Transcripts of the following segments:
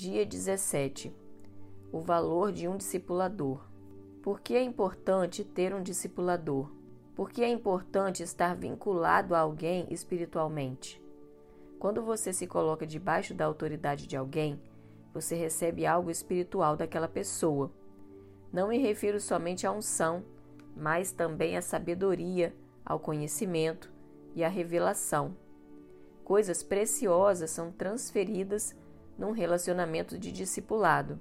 Dia 17 O valor de um discipulador. Por que é importante ter um discipulador? Por que é importante estar vinculado a alguém espiritualmente? Quando você se coloca debaixo da autoridade de alguém, você recebe algo espiritual daquela pessoa. Não me refiro somente à unção, mas também à sabedoria, ao conhecimento e à revelação. Coisas preciosas são transferidas num relacionamento de discipulado.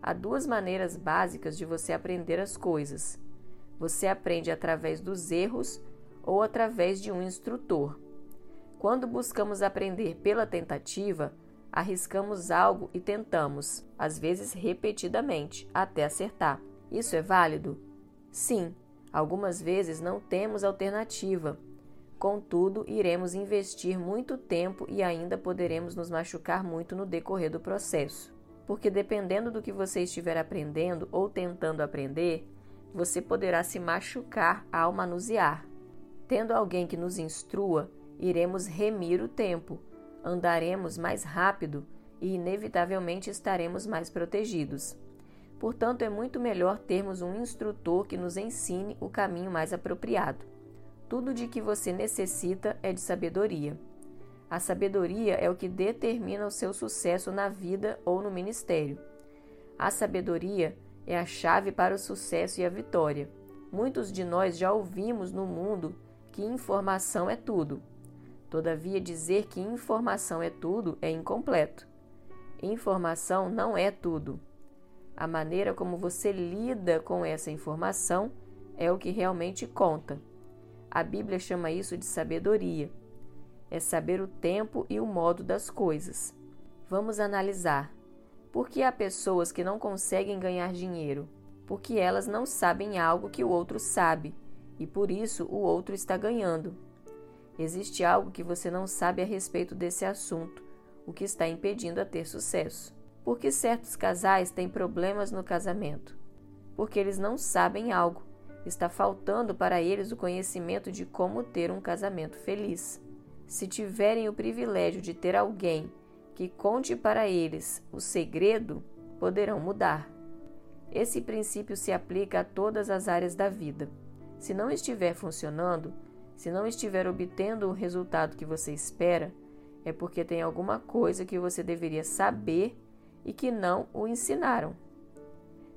Há duas maneiras básicas de você aprender as coisas. Você aprende através dos erros ou através de um instrutor. Quando buscamos aprender pela tentativa, arriscamos algo e tentamos, às vezes repetidamente, até acertar. Isso é válido? Sim, algumas vezes não temos alternativa. Contudo, iremos investir muito tempo e ainda poderemos nos machucar muito no decorrer do processo. Porque dependendo do que você estiver aprendendo ou tentando aprender, você poderá se machucar ao manusear. Tendo alguém que nos instrua, iremos remir o tempo, andaremos mais rápido e, inevitavelmente, estaremos mais protegidos. Portanto, é muito melhor termos um instrutor que nos ensine o caminho mais apropriado. Tudo de que você necessita é de sabedoria. A sabedoria é o que determina o seu sucesso na vida ou no ministério. A sabedoria é a chave para o sucesso e a vitória. Muitos de nós já ouvimos no mundo que informação é tudo. Todavia, dizer que informação é tudo é incompleto. Informação não é tudo. A maneira como você lida com essa informação é o que realmente conta. A Bíblia chama isso de sabedoria. É saber o tempo e o modo das coisas. Vamos analisar. Por que há pessoas que não conseguem ganhar dinheiro? Porque elas não sabem algo que o outro sabe e por isso o outro está ganhando. Existe algo que você não sabe a respeito desse assunto, o que está impedindo a ter sucesso. Por que certos casais têm problemas no casamento? Porque eles não sabem algo Está faltando para eles o conhecimento de como ter um casamento feliz. Se tiverem o privilégio de ter alguém que conte para eles o segredo, poderão mudar. Esse princípio se aplica a todas as áreas da vida. Se não estiver funcionando, se não estiver obtendo o resultado que você espera, é porque tem alguma coisa que você deveria saber e que não o ensinaram.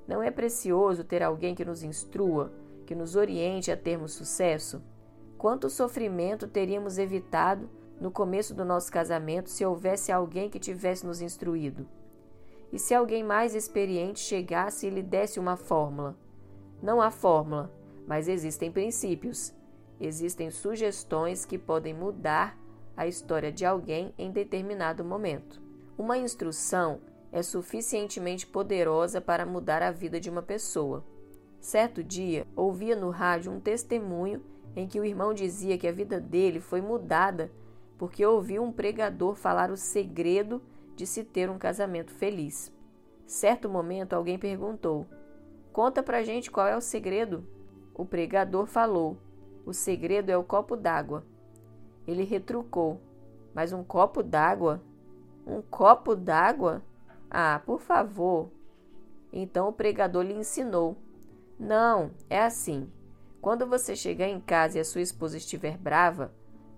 Não é precioso ter alguém que nos instrua, que nos oriente a termos sucesso? Quanto sofrimento teríamos evitado no começo do nosso casamento se houvesse alguém que tivesse nos instruído? E se alguém mais experiente chegasse e lhe desse uma fórmula? Não há fórmula, mas existem princípios. Existem sugestões que podem mudar a história de alguém em determinado momento. Uma instrução é suficientemente poderosa para mudar a vida de uma pessoa. Certo dia, ouvia no rádio um testemunho em que o irmão dizia que a vida dele foi mudada porque ouviu um pregador falar o segredo de se ter um casamento feliz. Certo momento, alguém perguntou: Conta pra gente qual é o segredo. O pregador falou: O segredo é o copo d'água. Ele retrucou: Mas um copo d'água? Um copo d'água? Ah, por favor. Então o pregador lhe ensinou não, é assim. Quando você chegar em casa e a sua esposa estiver brava,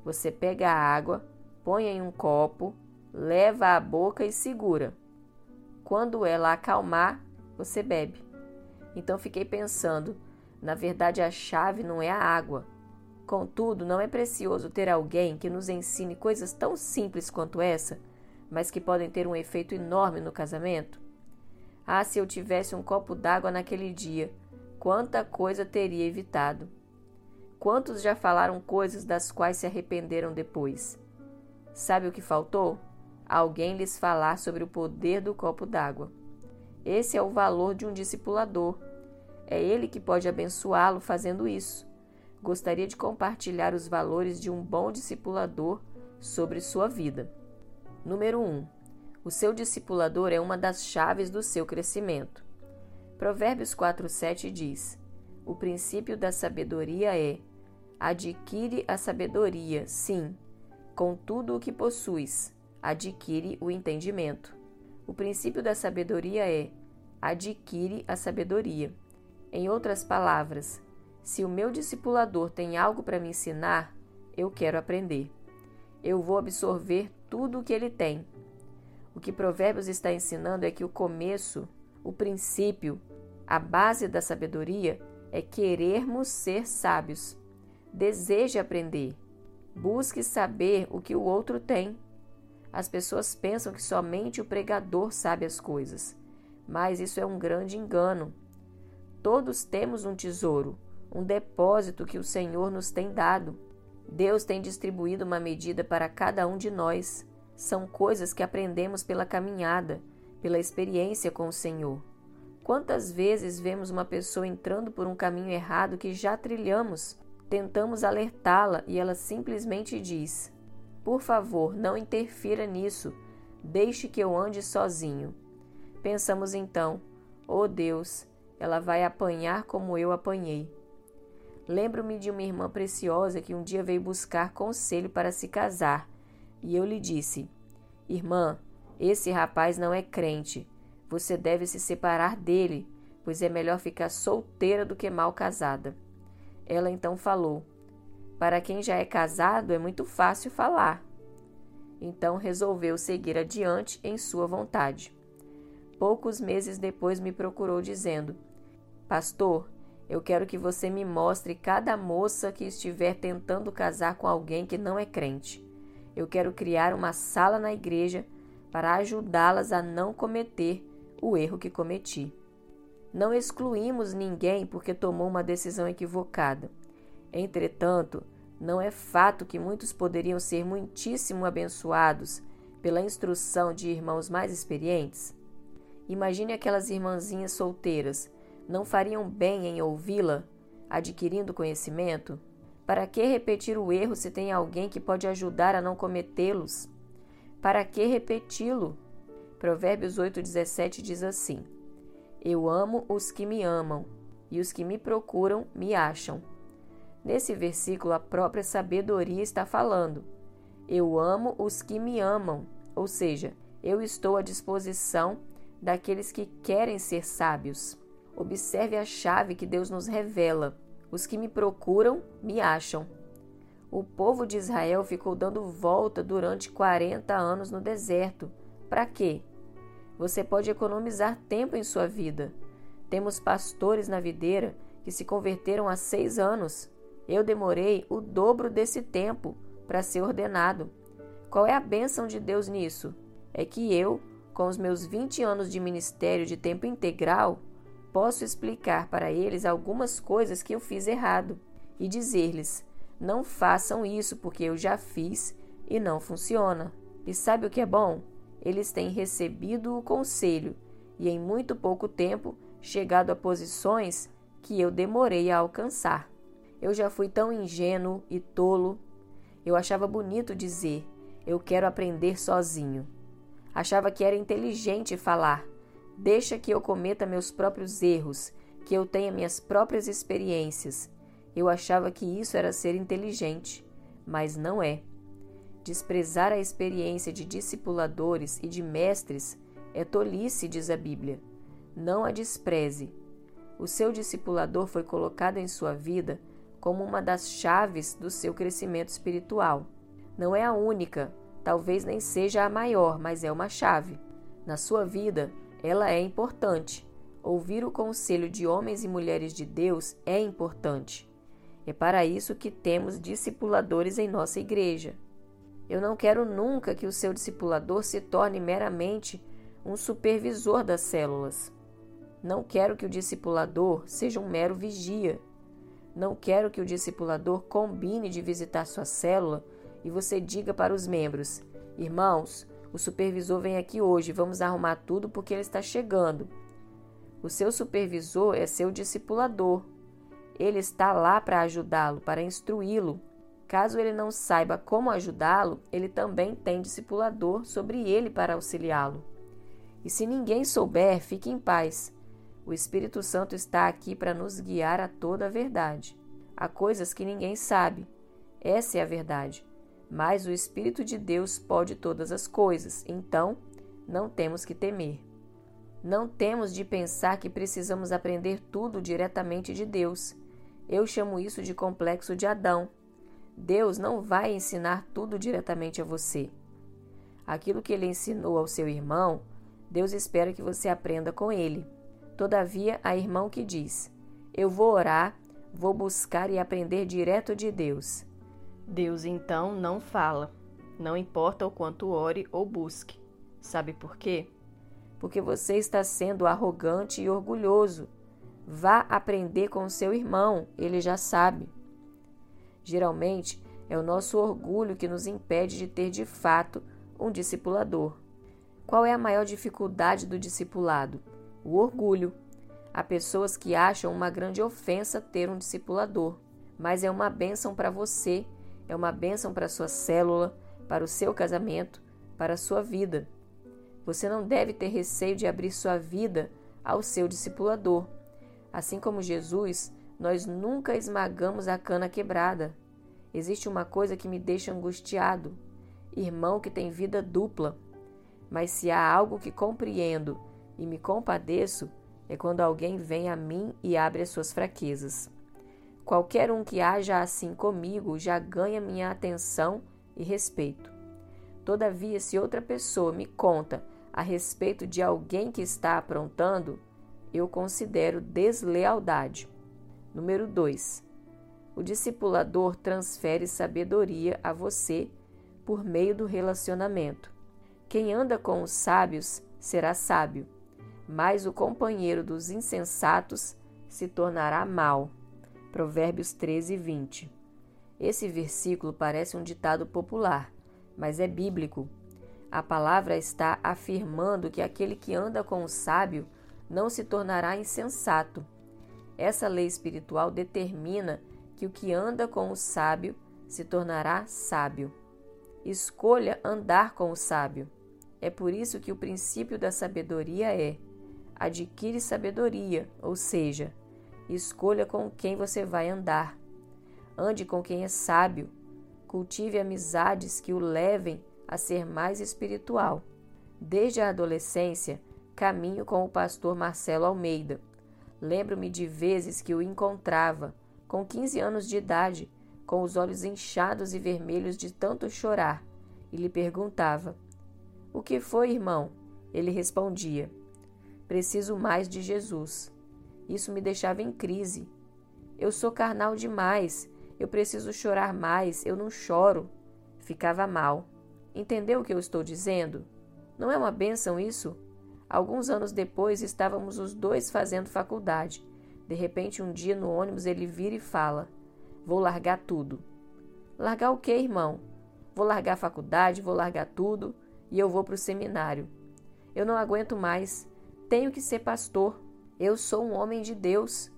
você pega a água, põe em um copo, leva à boca e segura. Quando ela acalmar, você bebe. Então fiquei pensando, na verdade a chave não é a água. Contudo, não é precioso ter alguém que nos ensine coisas tão simples quanto essa, mas que podem ter um efeito enorme no casamento? Ah, se eu tivesse um copo d'água naquele dia quanta coisa teria evitado. Quantos já falaram coisas das quais se arrependeram depois? Sabe o que faltou? Alguém lhes falar sobre o poder do copo d'água. Esse é o valor de um discipulador. É ele que pode abençoá-lo fazendo isso. Gostaria de compartilhar os valores de um bom discipulador sobre sua vida. Número 1. Um, o seu discipulador é uma das chaves do seu crescimento. Provérbios 4:7 diz: O princípio da sabedoria é: adquire a sabedoria, sim, com tudo o que possuis, adquire o entendimento. O princípio da sabedoria é: adquire a sabedoria. Em outras palavras, se o meu discipulador tem algo para me ensinar, eu quero aprender. Eu vou absorver tudo o que ele tem. O que Provérbios está ensinando é que o começo, o princípio, a base da sabedoria é querermos ser sábios. Deseje aprender. Busque saber o que o outro tem. As pessoas pensam que somente o pregador sabe as coisas, mas isso é um grande engano. Todos temos um tesouro, um depósito que o Senhor nos tem dado. Deus tem distribuído uma medida para cada um de nós. São coisas que aprendemos pela caminhada, pela experiência com o Senhor. Quantas vezes vemos uma pessoa entrando por um caminho errado que já trilhamos? Tentamos alertá-la e ela simplesmente diz: Por favor, não interfira nisso, deixe que eu ande sozinho. Pensamos então: Oh Deus, ela vai apanhar como eu apanhei. Lembro-me de uma irmã preciosa que um dia veio buscar conselho para se casar, e eu lhe disse: Irmã, esse rapaz não é crente você deve se separar dele, pois é melhor ficar solteira do que mal casada. Ela então falou: Para quem já é casado é muito fácil falar. Então resolveu seguir adiante em sua vontade. Poucos meses depois me procurou dizendo: Pastor, eu quero que você me mostre cada moça que estiver tentando casar com alguém que não é crente. Eu quero criar uma sala na igreja para ajudá-las a não cometer o erro que cometi. Não excluímos ninguém porque tomou uma decisão equivocada. Entretanto, não é fato que muitos poderiam ser muitíssimo abençoados pela instrução de irmãos mais experientes? Imagine aquelas irmãzinhas solteiras, não fariam bem em ouvi-la, adquirindo conhecimento? Para que repetir o erro se tem alguém que pode ajudar a não cometê-los? Para que repeti-lo? Provérbios 8,17 diz assim: Eu amo os que me amam, e os que me procuram me acham. Nesse versículo, a própria sabedoria está falando. Eu amo os que me amam, ou seja, eu estou à disposição daqueles que querem ser sábios. Observe a chave que Deus nos revela. Os que me procuram me acham. O povo de Israel ficou dando volta durante 40 anos no deserto. Para quê? Você pode economizar tempo em sua vida. Temos pastores na videira que se converteram há seis anos. Eu demorei o dobro desse tempo para ser ordenado. Qual é a bênção de Deus nisso? É que eu, com os meus 20 anos de ministério de tempo integral, posso explicar para eles algumas coisas que eu fiz errado e dizer-lhes: não façam isso porque eu já fiz e não funciona. E sabe o que é bom? Eles têm recebido o conselho e em muito pouco tempo chegado a posições que eu demorei a alcançar. Eu já fui tão ingênuo e tolo. Eu achava bonito dizer: eu quero aprender sozinho. Achava que era inteligente falar: deixa que eu cometa meus próprios erros, que eu tenha minhas próprias experiências. Eu achava que isso era ser inteligente, mas não é. Desprezar a experiência de discipuladores e de mestres é tolice, diz a Bíblia. Não a despreze. O seu discipulador foi colocado em sua vida como uma das chaves do seu crescimento espiritual. Não é a única, talvez nem seja a maior, mas é uma chave. Na sua vida, ela é importante. Ouvir o conselho de homens e mulheres de Deus é importante. É para isso que temos discipuladores em nossa igreja. Eu não quero nunca que o seu discipulador se torne meramente um supervisor das células. Não quero que o discipulador seja um mero vigia. Não quero que o discipulador combine de visitar sua célula e você diga para os membros: Irmãos, o supervisor vem aqui hoje, vamos arrumar tudo porque ele está chegando. O seu supervisor é seu discipulador. Ele está lá para ajudá-lo, para instruí-lo, Caso ele não saiba como ajudá-lo, ele também tem discipulador sobre ele para auxiliá-lo. E se ninguém souber, fique em paz. O Espírito Santo está aqui para nos guiar a toda a verdade. Há coisas que ninguém sabe. Essa é a verdade. Mas o Espírito de Deus pode todas as coisas. Então, não temos que temer. Não temos de pensar que precisamos aprender tudo diretamente de Deus. Eu chamo isso de complexo de Adão. Deus não vai ensinar tudo diretamente a você. Aquilo que ele ensinou ao seu irmão, Deus espera que você aprenda com ele. Todavia, há irmão que diz: Eu vou orar, vou buscar e aprender direto de Deus. Deus então não fala, não importa o quanto ore ou busque. Sabe por quê? Porque você está sendo arrogante e orgulhoso. Vá aprender com seu irmão, ele já sabe. Geralmente, é o nosso orgulho que nos impede de ter de fato um discipulador. Qual é a maior dificuldade do discipulado? O orgulho. Há pessoas que acham uma grande ofensa ter um discipulador, mas é uma bênção para você, é uma bênção para sua célula, para o seu casamento, para a sua vida. Você não deve ter receio de abrir sua vida ao seu discipulador. Assim como Jesus, nós nunca esmagamos a cana quebrada. Existe uma coisa que me deixa angustiado: irmão que tem vida dupla. Mas se há algo que compreendo e me compadeço, é quando alguém vem a mim e abre as suas fraquezas. Qualquer um que haja assim comigo já ganha minha atenção e respeito. Todavia, se outra pessoa me conta a respeito de alguém que está aprontando, eu considero deslealdade. Número 2. O discipulador transfere sabedoria a você por meio do relacionamento. Quem anda com os sábios será sábio, mas o companheiro dos insensatos se tornará mau. Provérbios 13, 20. Esse versículo parece um ditado popular, mas é bíblico a palavra está afirmando que aquele que anda com o sábio não se tornará insensato. Essa lei espiritual determina que o que anda com o sábio se tornará sábio. Escolha andar com o sábio. É por isso que o princípio da sabedoria é: adquire sabedoria, ou seja, escolha com quem você vai andar. Ande com quem é sábio. Cultive amizades que o levem a ser mais espiritual. Desde a adolescência, caminho com o pastor Marcelo Almeida. Lembro-me de vezes que o encontrava, com 15 anos de idade, com os olhos inchados e vermelhos de tanto chorar, e lhe perguntava: O que foi, irmão? Ele respondia: Preciso mais de Jesus. Isso me deixava em crise. Eu sou carnal demais, eu preciso chorar mais, eu não choro. Ficava mal. Entendeu o que eu estou dizendo? Não é uma bênção isso? Alguns anos depois estávamos os dois fazendo faculdade. De repente, um dia no ônibus ele vira e fala: Vou largar tudo. Largar o quê, irmão? Vou largar a faculdade, vou largar tudo e eu vou para o seminário. Eu não aguento mais. Tenho que ser pastor. Eu sou um homem de Deus.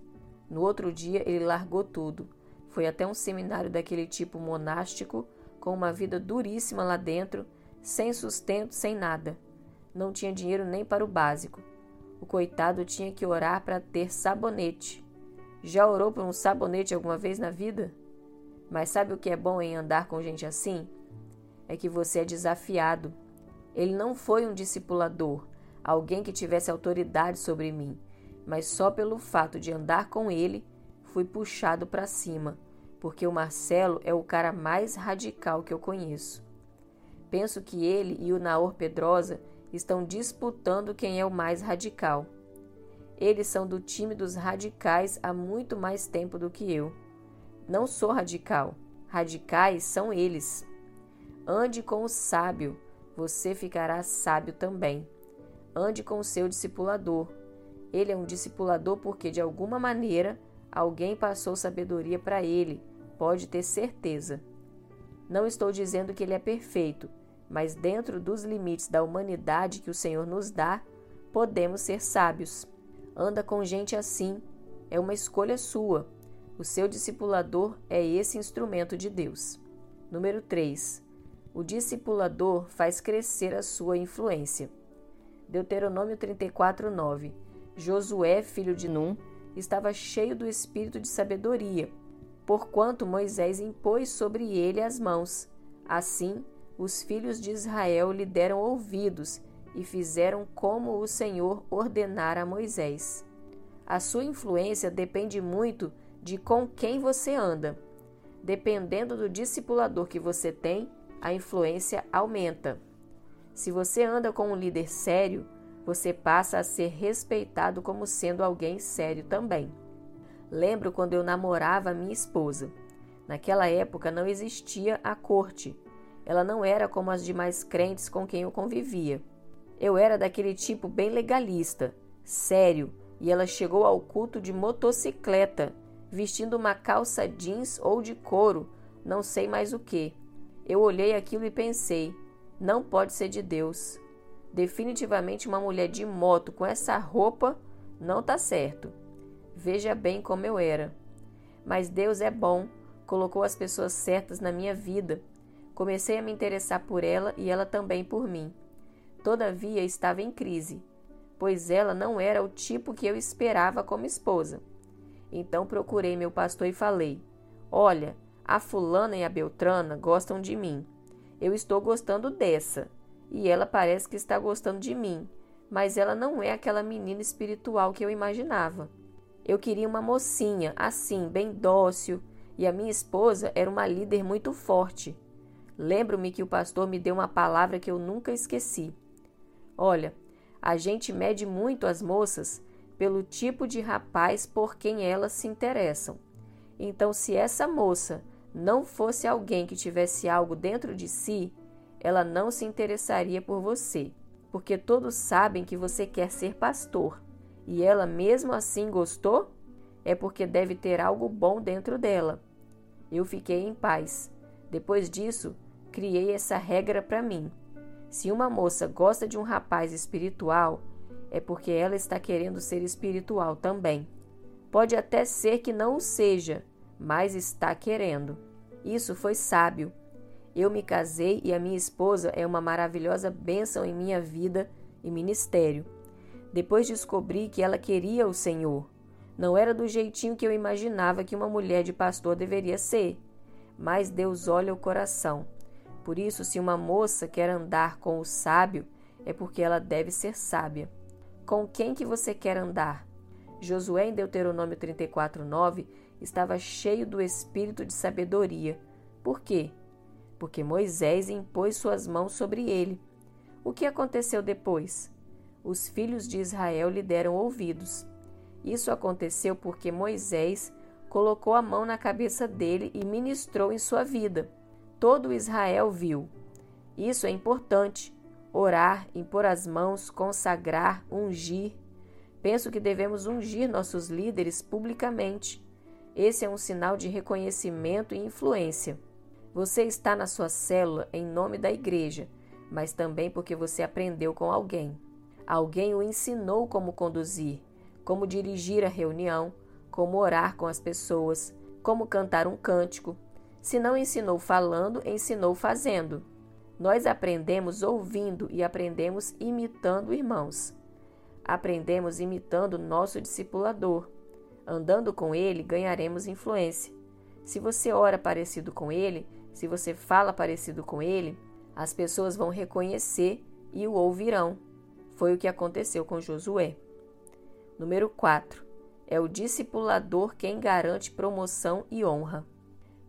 No outro dia ele largou tudo. Foi até um seminário daquele tipo monástico com uma vida duríssima lá dentro, sem sustento, sem nada. Não tinha dinheiro nem para o básico. O coitado tinha que orar para ter sabonete. Já orou por um sabonete alguma vez na vida? Mas sabe o que é bom em andar com gente assim? É que você é desafiado. Ele não foi um discipulador, alguém que tivesse autoridade sobre mim, mas só pelo fato de andar com ele, fui puxado para cima porque o Marcelo é o cara mais radical que eu conheço. Penso que ele e o Naor Pedrosa estão disputando quem é o mais radical. Eles são do time dos radicais há muito mais tempo do que eu. Não sou radical. Radicais são eles. Ande com o sábio, você ficará sábio também. Ande com o seu discipulador. Ele é um discipulador porque, de alguma maneira, Alguém passou sabedoria para ele, pode ter certeza. Não estou dizendo que ele é perfeito, mas dentro dos limites da humanidade que o Senhor nos dá, podemos ser sábios. Anda com gente assim, é uma escolha sua. O seu discipulador é esse instrumento de Deus. Número 3. O discipulador faz crescer a sua influência. Deuteronômio 34, 9. Josué, filho de Num, estava cheio do espírito de sabedoria, porquanto Moisés impôs sobre ele as mãos. Assim, os filhos de Israel lhe deram ouvidos e fizeram como o Senhor ordenara a Moisés. A sua influência depende muito de com quem você anda. Dependendo do discipulador que você tem, a influência aumenta. Se você anda com um líder sério, você passa a ser respeitado como sendo alguém sério também. Lembro quando eu namorava minha esposa. Naquela época não existia a corte. Ela não era como as demais crentes com quem eu convivia. Eu era daquele tipo bem legalista, sério, e ela chegou ao culto de motocicleta, vestindo uma calça jeans ou de couro, não sei mais o que. Eu olhei aquilo e pensei: não pode ser de Deus. Definitivamente uma mulher de moto com essa roupa não tá certo. Veja bem como eu era. Mas Deus é bom, colocou as pessoas certas na minha vida. Comecei a me interessar por ela e ela também por mim. Todavia estava em crise, pois ela não era o tipo que eu esperava como esposa. Então procurei meu pastor e falei: Olha, a fulana e a Beltrana gostam de mim. Eu estou gostando dessa, e ela parece que está gostando de mim, mas ela não é aquela menina espiritual que eu imaginava. Eu queria uma mocinha, assim, bem dócil, e a minha esposa era uma líder muito forte. Lembro-me que o pastor me deu uma palavra que eu nunca esqueci. Olha, a gente mede muito as moças pelo tipo de rapaz por quem elas se interessam. Então, se essa moça não fosse alguém que tivesse algo dentro de si, ela não se interessaria por você, porque todos sabem que você quer ser pastor e ela mesmo assim gostou, é porque deve ter algo bom dentro dela. Eu fiquei em paz. Depois disso, criei essa regra para mim. Se uma moça gosta de um rapaz espiritual, é porque ela está querendo ser espiritual também. Pode até ser que não o seja, mas está querendo. Isso foi sábio. Eu me casei e a minha esposa é uma maravilhosa bênção em minha vida e ministério. Depois descobri que ela queria o Senhor. Não era do jeitinho que eu imaginava que uma mulher de pastor deveria ser, mas Deus olha o coração. Por isso, se uma moça quer andar com o sábio, é porque ela deve ser sábia. Com quem que você quer andar? Josué em Deuteronômio 34:9 estava cheio do espírito de sabedoria. Por quê? Porque Moisés impôs suas mãos sobre ele. O que aconteceu depois? Os filhos de Israel lhe deram ouvidos. Isso aconteceu porque Moisés colocou a mão na cabeça dele e ministrou em sua vida todo Israel viu. Isso é importante. Orar, impor as mãos, consagrar, ungir. Penso que devemos ungir nossos líderes publicamente. Esse é um sinal de reconhecimento e influência. Você está na sua célula em nome da igreja, mas também porque você aprendeu com alguém. Alguém o ensinou como conduzir, como dirigir a reunião, como orar com as pessoas, como cantar um cântico, se não ensinou falando, ensinou fazendo. Nós aprendemos ouvindo e aprendemos imitando irmãos. Aprendemos imitando nosso discipulador. Andando com ele, ganharemos influência. Se você ora parecido com ele, se você fala parecido com ele, as pessoas vão reconhecer e o ouvirão. Foi o que aconteceu com Josué. Número 4. É o discipulador quem garante promoção e honra.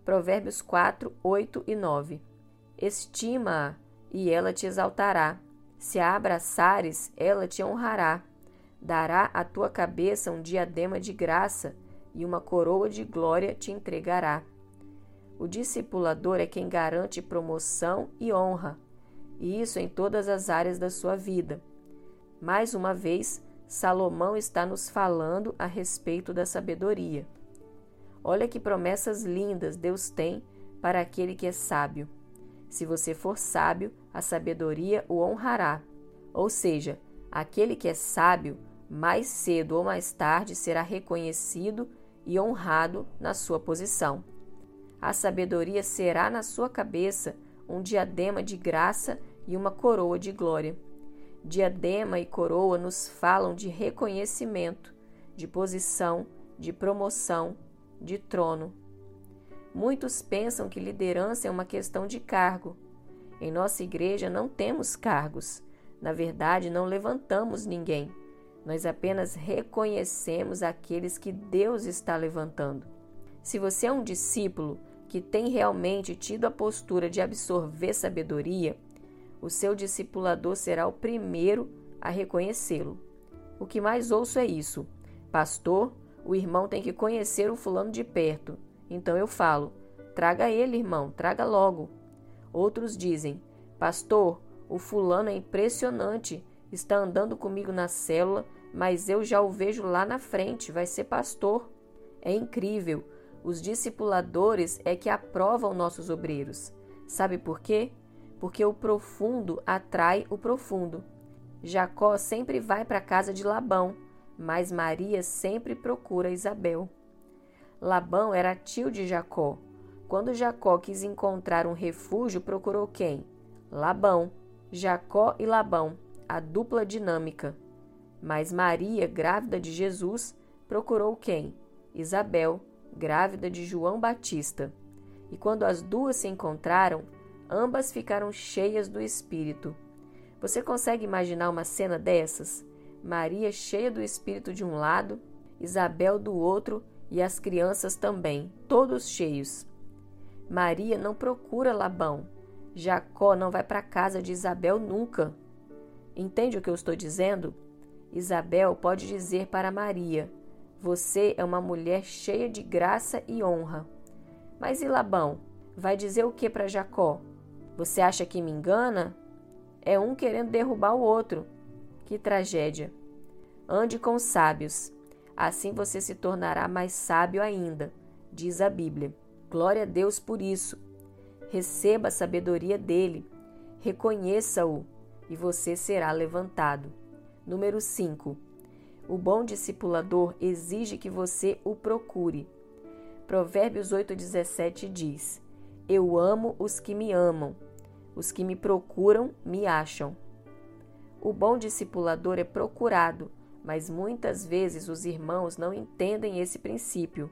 Provérbios 4, 8 e 9. Estima-a e ela te exaltará. Se a abraçares, ela te honrará. Dará à tua cabeça um diadema de graça e uma coroa de glória te entregará. O discipulador é quem garante promoção e honra, e isso em todas as áreas da sua vida. Mais uma vez, Salomão está nos falando a respeito da sabedoria. Olha que promessas lindas Deus tem para aquele que é sábio. Se você for sábio, a sabedoria o honrará. Ou seja, aquele que é sábio, mais cedo ou mais tarde será reconhecido e honrado na sua posição. A sabedoria será na sua cabeça um diadema de graça e uma coroa de glória. Diadema e coroa nos falam de reconhecimento, de posição, de promoção, de trono. Muitos pensam que liderança é uma questão de cargo. Em nossa igreja não temos cargos. Na verdade, não levantamos ninguém. Nós apenas reconhecemos aqueles que Deus está levantando. Se você é um discípulo que tem realmente tido a postura de absorver sabedoria, o seu discipulador será o primeiro a reconhecê-lo. O que mais ouço é isso: Pastor, o irmão tem que conhecer o fulano de perto. Então eu falo: Traga ele, irmão, traga logo. Outros dizem: Pastor, o fulano é impressionante, está andando comigo na célula, mas eu já o vejo lá na frente, vai ser pastor. É incrível. Os discipuladores é que aprovam nossos obreiros. Sabe por quê? Porque o profundo atrai o profundo. Jacó sempre vai para a casa de Labão, mas Maria sempre procura Isabel. Labão era tio de Jacó. Quando Jacó quis encontrar um refúgio, procurou quem? Labão. Jacó e Labão, a dupla dinâmica. Mas Maria, grávida de Jesus, procurou quem? Isabel, grávida de João Batista. E quando as duas se encontraram, ambas ficaram cheias do Espírito. Você consegue imaginar uma cena dessas? Maria cheia do Espírito de um lado, Isabel do outro e as crianças também, todos cheios. Maria não procura Labão. Jacó não vai para casa de Isabel nunca. Entende o que eu estou dizendo? Isabel pode dizer para Maria: Você é uma mulher cheia de graça e honra. Mas e Labão? Vai dizer o que para Jacó? Você acha que me engana? É um querendo derrubar o outro. Que tragédia! Ande com sábios, assim você se tornará mais sábio ainda, diz a Bíblia. Glória a Deus por isso. Receba a sabedoria dele, reconheça-o e você será levantado. Número 5. O bom discipulador exige que você o procure. Provérbios 8,17 diz: Eu amo os que me amam, os que me procuram me acham. O bom discipulador é procurado, mas muitas vezes os irmãos não entendem esse princípio.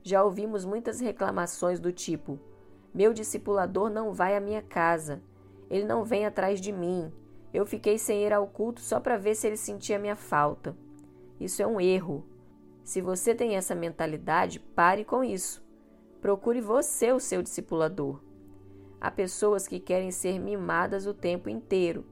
Já ouvimos muitas reclamações do tipo: Meu discipulador não vai à minha casa, ele não vem atrás de mim, eu fiquei sem ir ao culto só para ver se ele sentia minha falta. Isso é um erro. Se você tem essa mentalidade, pare com isso. Procure você o seu discipulador. Há pessoas que querem ser mimadas o tempo inteiro.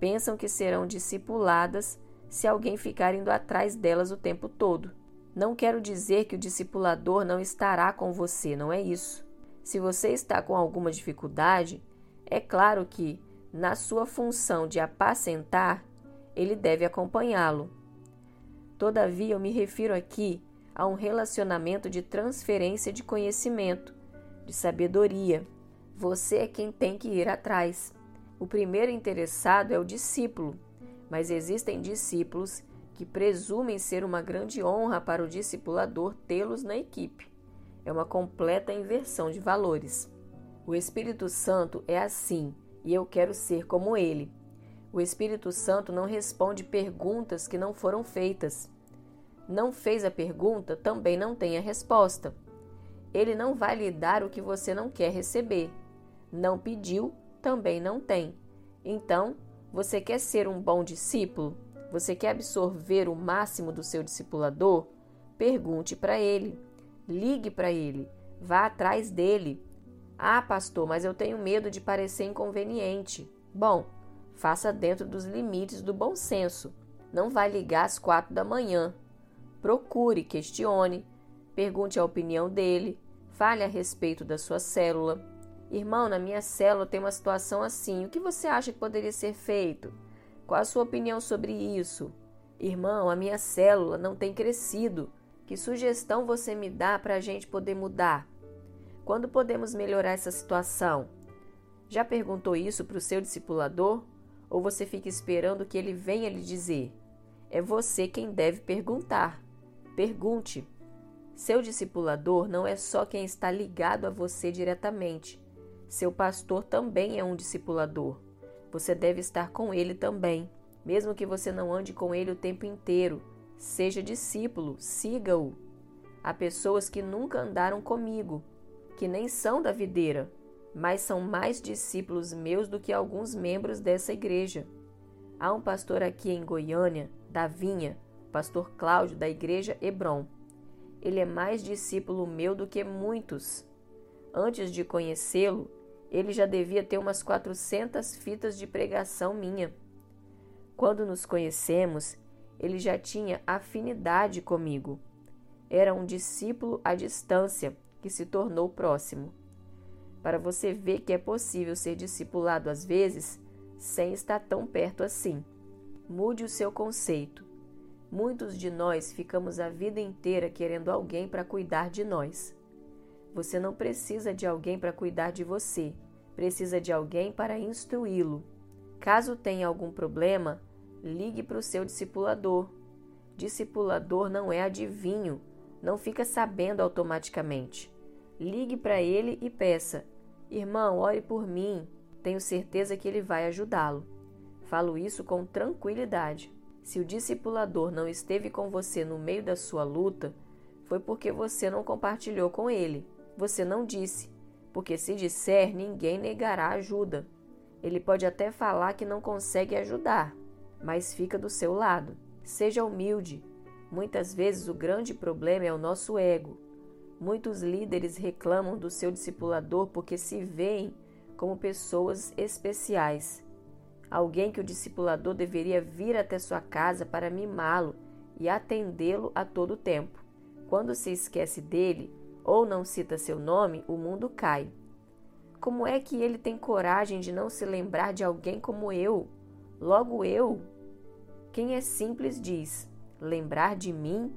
Pensam que serão discipuladas se alguém ficar indo atrás delas o tempo todo. Não quero dizer que o discipulador não estará com você, não é isso. Se você está com alguma dificuldade, é claro que na sua função de apacentar, ele deve acompanhá-lo. Todavia, eu me refiro aqui a um relacionamento de transferência de conhecimento, de sabedoria. Você é quem tem que ir atrás. O primeiro interessado é o discípulo, mas existem discípulos que presumem ser uma grande honra para o discipulador tê-los na equipe. É uma completa inversão de valores. O Espírito Santo é assim e eu quero ser como ele. O Espírito Santo não responde perguntas que não foram feitas. Não fez a pergunta, também não tem a resposta. Ele não vai lhe dar o que você não quer receber. Não pediu, também não tem. Então, você quer ser um bom discípulo? Você quer absorver o máximo do seu discipulador? Pergunte para ele. Ligue para ele. Vá atrás dele. Ah, pastor, mas eu tenho medo de parecer inconveniente. Bom, faça dentro dos limites do bom senso. Não vai ligar às quatro da manhã. Procure, questione, pergunte a opinião dele, fale a respeito da sua célula. Irmão, na minha célula tem uma situação assim. O que você acha que poderia ser feito? Qual a sua opinião sobre isso? Irmão, a minha célula não tem crescido. Que sugestão você me dá para a gente poder mudar? Quando podemos melhorar essa situação? Já perguntou isso para o seu discipulador? Ou você fica esperando que ele venha lhe dizer? É você quem deve perguntar. Pergunte. Seu discipulador não é só quem está ligado a você diretamente. Seu pastor também é um discipulador. Você deve estar com ele também, mesmo que você não ande com ele o tempo inteiro. Seja discípulo, siga-o. Há pessoas que nunca andaram comigo, que nem são da videira, mas são mais discípulos meus do que alguns membros dessa igreja. Há um pastor aqui em Goiânia, da Vinha, pastor Cláudio, da igreja Hebron. Ele é mais discípulo meu do que muitos. Antes de conhecê-lo, ele já devia ter umas 400 fitas de pregação minha. Quando nos conhecemos, ele já tinha afinidade comigo. Era um discípulo à distância que se tornou próximo. Para você ver que é possível ser discipulado às vezes sem estar tão perto assim. Mude o seu conceito. Muitos de nós ficamos a vida inteira querendo alguém para cuidar de nós. Você não precisa de alguém para cuidar de você, precisa de alguém para instruí-lo. Caso tenha algum problema, ligue para o seu discipulador. Discipulador não é adivinho, não fica sabendo automaticamente. Ligue para ele e peça: Irmão, ore por mim. Tenho certeza que ele vai ajudá-lo. Falo isso com tranquilidade. Se o discipulador não esteve com você no meio da sua luta, foi porque você não compartilhou com ele. Você não disse, porque se disser, ninguém negará ajuda. Ele pode até falar que não consegue ajudar, mas fica do seu lado. Seja humilde. Muitas vezes o grande problema é o nosso ego. Muitos líderes reclamam do seu discipulador porque se veem como pessoas especiais. Alguém que o discipulador deveria vir até sua casa para mimá-lo e atendê-lo a todo tempo. Quando se esquece dele ou não cita seu nome, o mundo cai. Como é que ele tem coragem de não se lembrar de alguém como eu? Logo eu? Quem é simples diz: lembrar de mim?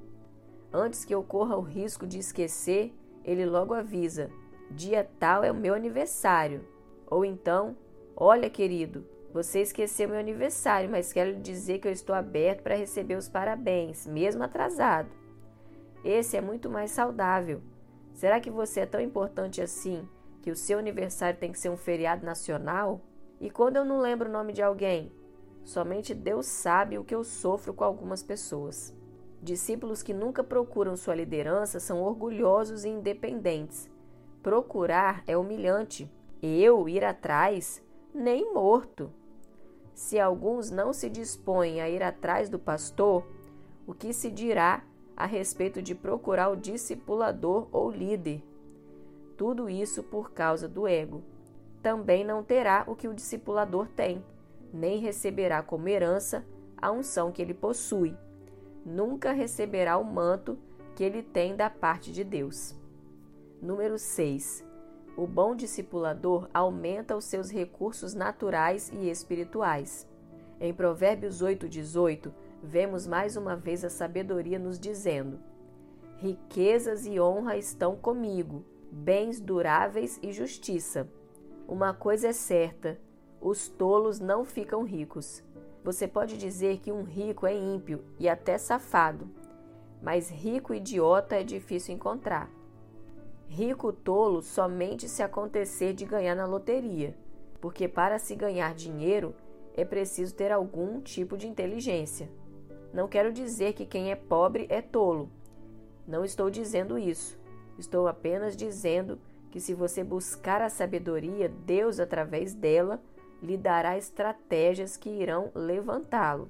Antes que eu corra o risco de esquecer, ele logo avisa: dia tal é o meu aniversário. Ou então, olha, querido, você esqueceu meu aniversário, mas quero lhe dizer que eu estou aberto para receber os parabéns, mesmo atrasado. Esse é muito mais saudável. Será que você é tão importante assim que o seu aniversário tem que ser um feriado nacional? E quando eu não lembro o nome de alguém? Somente Deus sabe o que eu sofro com algumas pessoas. Discípulos que nunca procuram sua liderança são orgulhosos e independentes. Procurar é humilhante. Eu ir atrás, nem morto. Se alguns não se dispõem a ir atrás do pastor, o que se dirá a respeito de procurar o discipulador ou líder? Tudo isso por causa do ego. Também não terá o que o discipulador tem, nem receberá como herança a unção que ele possui. Nunca receberá o manto que ele tem da parte de Deus. Número 6 o bom discipulador aumenta os seus recursos naturais e espirituais. Em Provérbios 8,18, vemos mais uma vez a sabedoria nos dizendo: Riquezas e honra estão comigo, bens duráveis e justiça. Uma coisa é certa: os tolos não ficam ricos. Você pode dizer que um rico é ímpio e até safado, mas rico idiota é difícil encontrar. Rico tolo somente se acontecer de ganhar na loteria, porque para se ganhar dinheiro é preciso ter algum tipo de inteligência. Não quero dizer que quem é pobre é tolo. Não estou dizendo isso. Estou apenas dizendo que se você buscar a sabedoria, Deus, através dela, lhe dará estratégias que irão levantá-lo.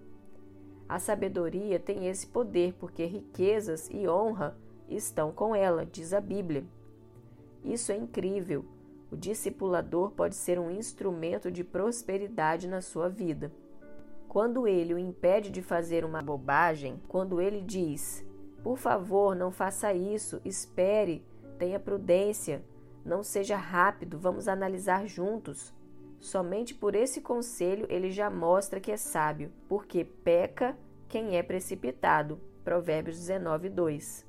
A sabedoria tem esse poder porque riquezas e honra estão com ela, diz a Bíblia. Isso é incrível. O discipulador pode ser um instrumento de prosperidade na sua vida. Quando ele o impede de fazer uma bobagem, quando ele diz: Por favor, não faça isso, espere, tenha prudência, não seja rápido, vamos analisar juntos. Somente por esse conselho ele já mostra que é sábio, porque peca quem é precipitado. Provérbios 19, 2.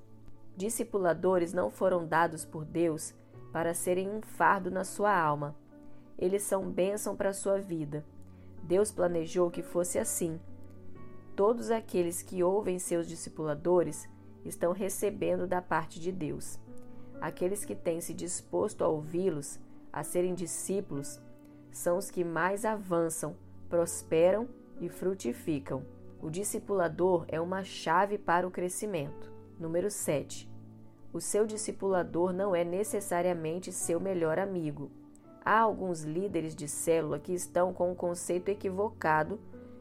Discipuladores não foram dados por Deus para serem um fardo na sua alma. Eles são bênção para a sua vida. Deus planejou que fosse assim. Todos aqueles que ouvem seus discipuladores estão recebendo da parte de Deus. Aqueles que têm se disposto a ouvi-los, a serem discípulos, são os que mais avançam, prosperam e frutificam. O discipulador é uma chave para o crescimento. Número 7. O seu discipulador não é necessariamente seu melhor amigo. Há alguns líderes de célula que estão com um conceito equivocado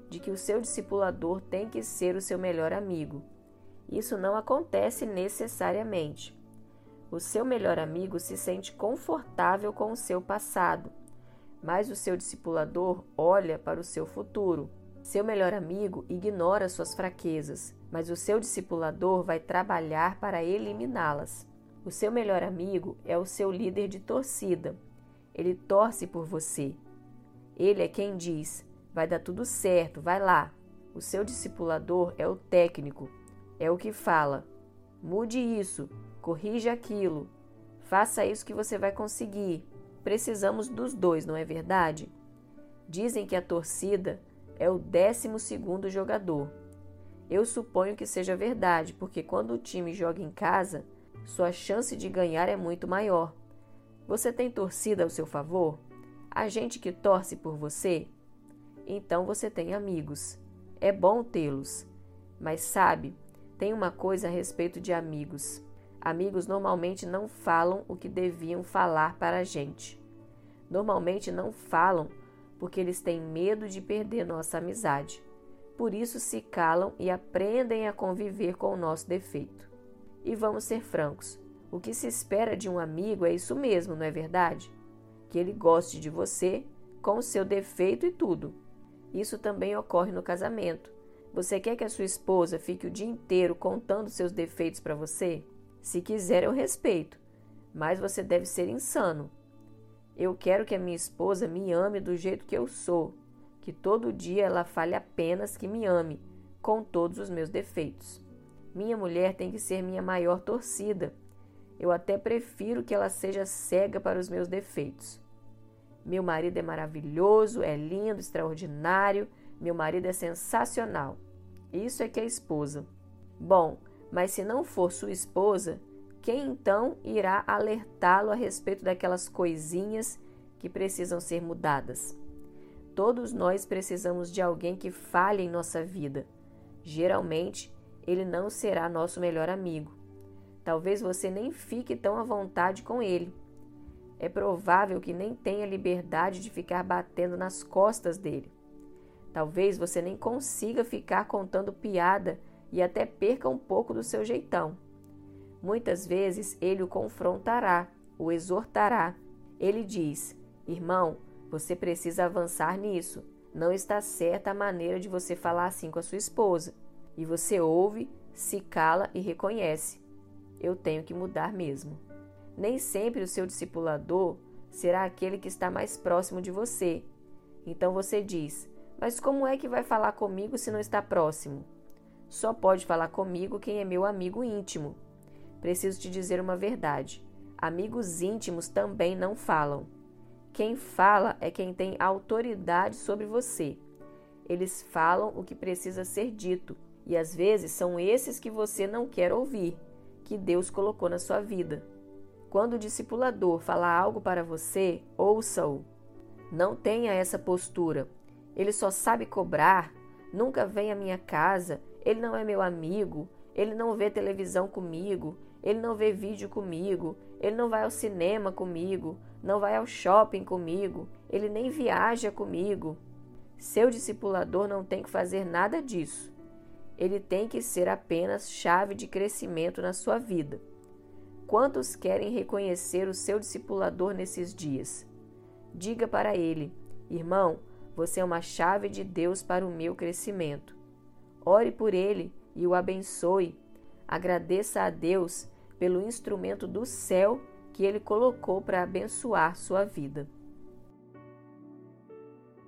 de que o seu discipulador tem que ser o seu melhor amigo. Isso não acontece necessariamente. O seu melhor amigo se sente confortável com o seu passado, mas o seu discipulador olha para o seu futuro. Seu melhor amigo ignora suas fraquezas, mas o seu discipulador vai trabalhar para eliminá-las. O seu melhor amigo é o seu líder de torcida. Ele torce por você. Ele é quem diz: vai dar tudo certo, vai lá. O seu discipulador é o técnico, é o que fala: mude isso, corrija aquilo, faça isso que você vai conseguir. Precisamos dos dois, não é verdade? Dizem que a torcida é o décimo segundo jogador. Eu suponho que seja verdade, porque quando o time joga em casa, sua chance de ganhar é muito maior. Você tem torcida ao seu favor? A gente que torce por você? Então você tem amigos. É bom tê-los. Mas sabe, tem uma coisa a respeito de amigos. Amigos normalmente não falam o que deviam falar para a gente. Normalmente não falam porque eles têm medo de perder nossa amizade. Por isso se calam e aprendem a conviver com o nosso defeito. E vamos ser francos: o que se espera de um amigo é isso mesmo, não é verdade? Que ele goste de você com o seu defeito e tudo. Isso também ocorre no casamento. Você quer que a sua esposa fique o dia inteiro contando seus defeitos para você? Se quiser, eu respeito, mas você deve ser insano. Eu quero que a minha esposa me ame do jeito que eu sou, que todo dia ela fale apenas que me ame, com todos os meus defeitos. Minha mulher tem que ser minha maior torcida. Eu até prefiro que ela seja cega para os meus defeitos. Meu marido é maravilhoso, é lindo, extraordinário, meu marido é sensacional. Isso é que é esposa. Bom, mas se não for sua esposa, quem então irá alertá-lo a respeito daquelas coisinhas que precisam ser mudadas? Todos nós precisamos de alguém que fale em nossa vida. Geralmente, ele não será nosso melhor amigo. Talvez você nem fique tão à vontade com ele. É provável que nem tenha liberdade de ficar batendo nas costas dele. Talvez você nem consiga ficar contando piada e até perca um pouco do seu jeitão. Muitas vezes ele o confrontará, o exortará. Ele diz: Irmão, você precisa avançar nisso. Não está certa a maneira de você falar assim com a sua esposa. E você ouve, se cala e reconhece: Eu tenho que mudar mesmo. Nem sempre o seu discipulador será aquele que está mais próximo de você. Então você diz: Mas como é que vai falar comigo se não está próximo? Só pode falar comigo quem é meu amigo íntimo preciso te dizer uma verdade: amigos íntimos também não falam. Quem fala é quem tem autoridade sobre você. Eles falam o que precisa ser dito, e às vezes são esses que você não quer ouvir, que Deus colocou na sua vida. Quando o discipulador falar algo para você, ouça-o. Não tenha essa postura. Ele só sabe cobrar, nunca vem à minha casa, ele não é meu amigo, ele não vê televisão comigo, ele não vê vídeo comigo, ele não vai ao cinema comigo, não vai ao shopping comigo, ele nem viaja comigo. Seu discipulador não tem que fazer nada disso. Ele tem que ser apenas chave de crescimento na sua vida. Quantos querem reconhecer o seu discipulador nesses dias? Diga para ele: Irmão, você é uma chave de Deus para o meu crescimento. Ore por ele e o abençoe Agradeça a Deus pelo instrumento do céu que ele colocou para abençoar sua vida.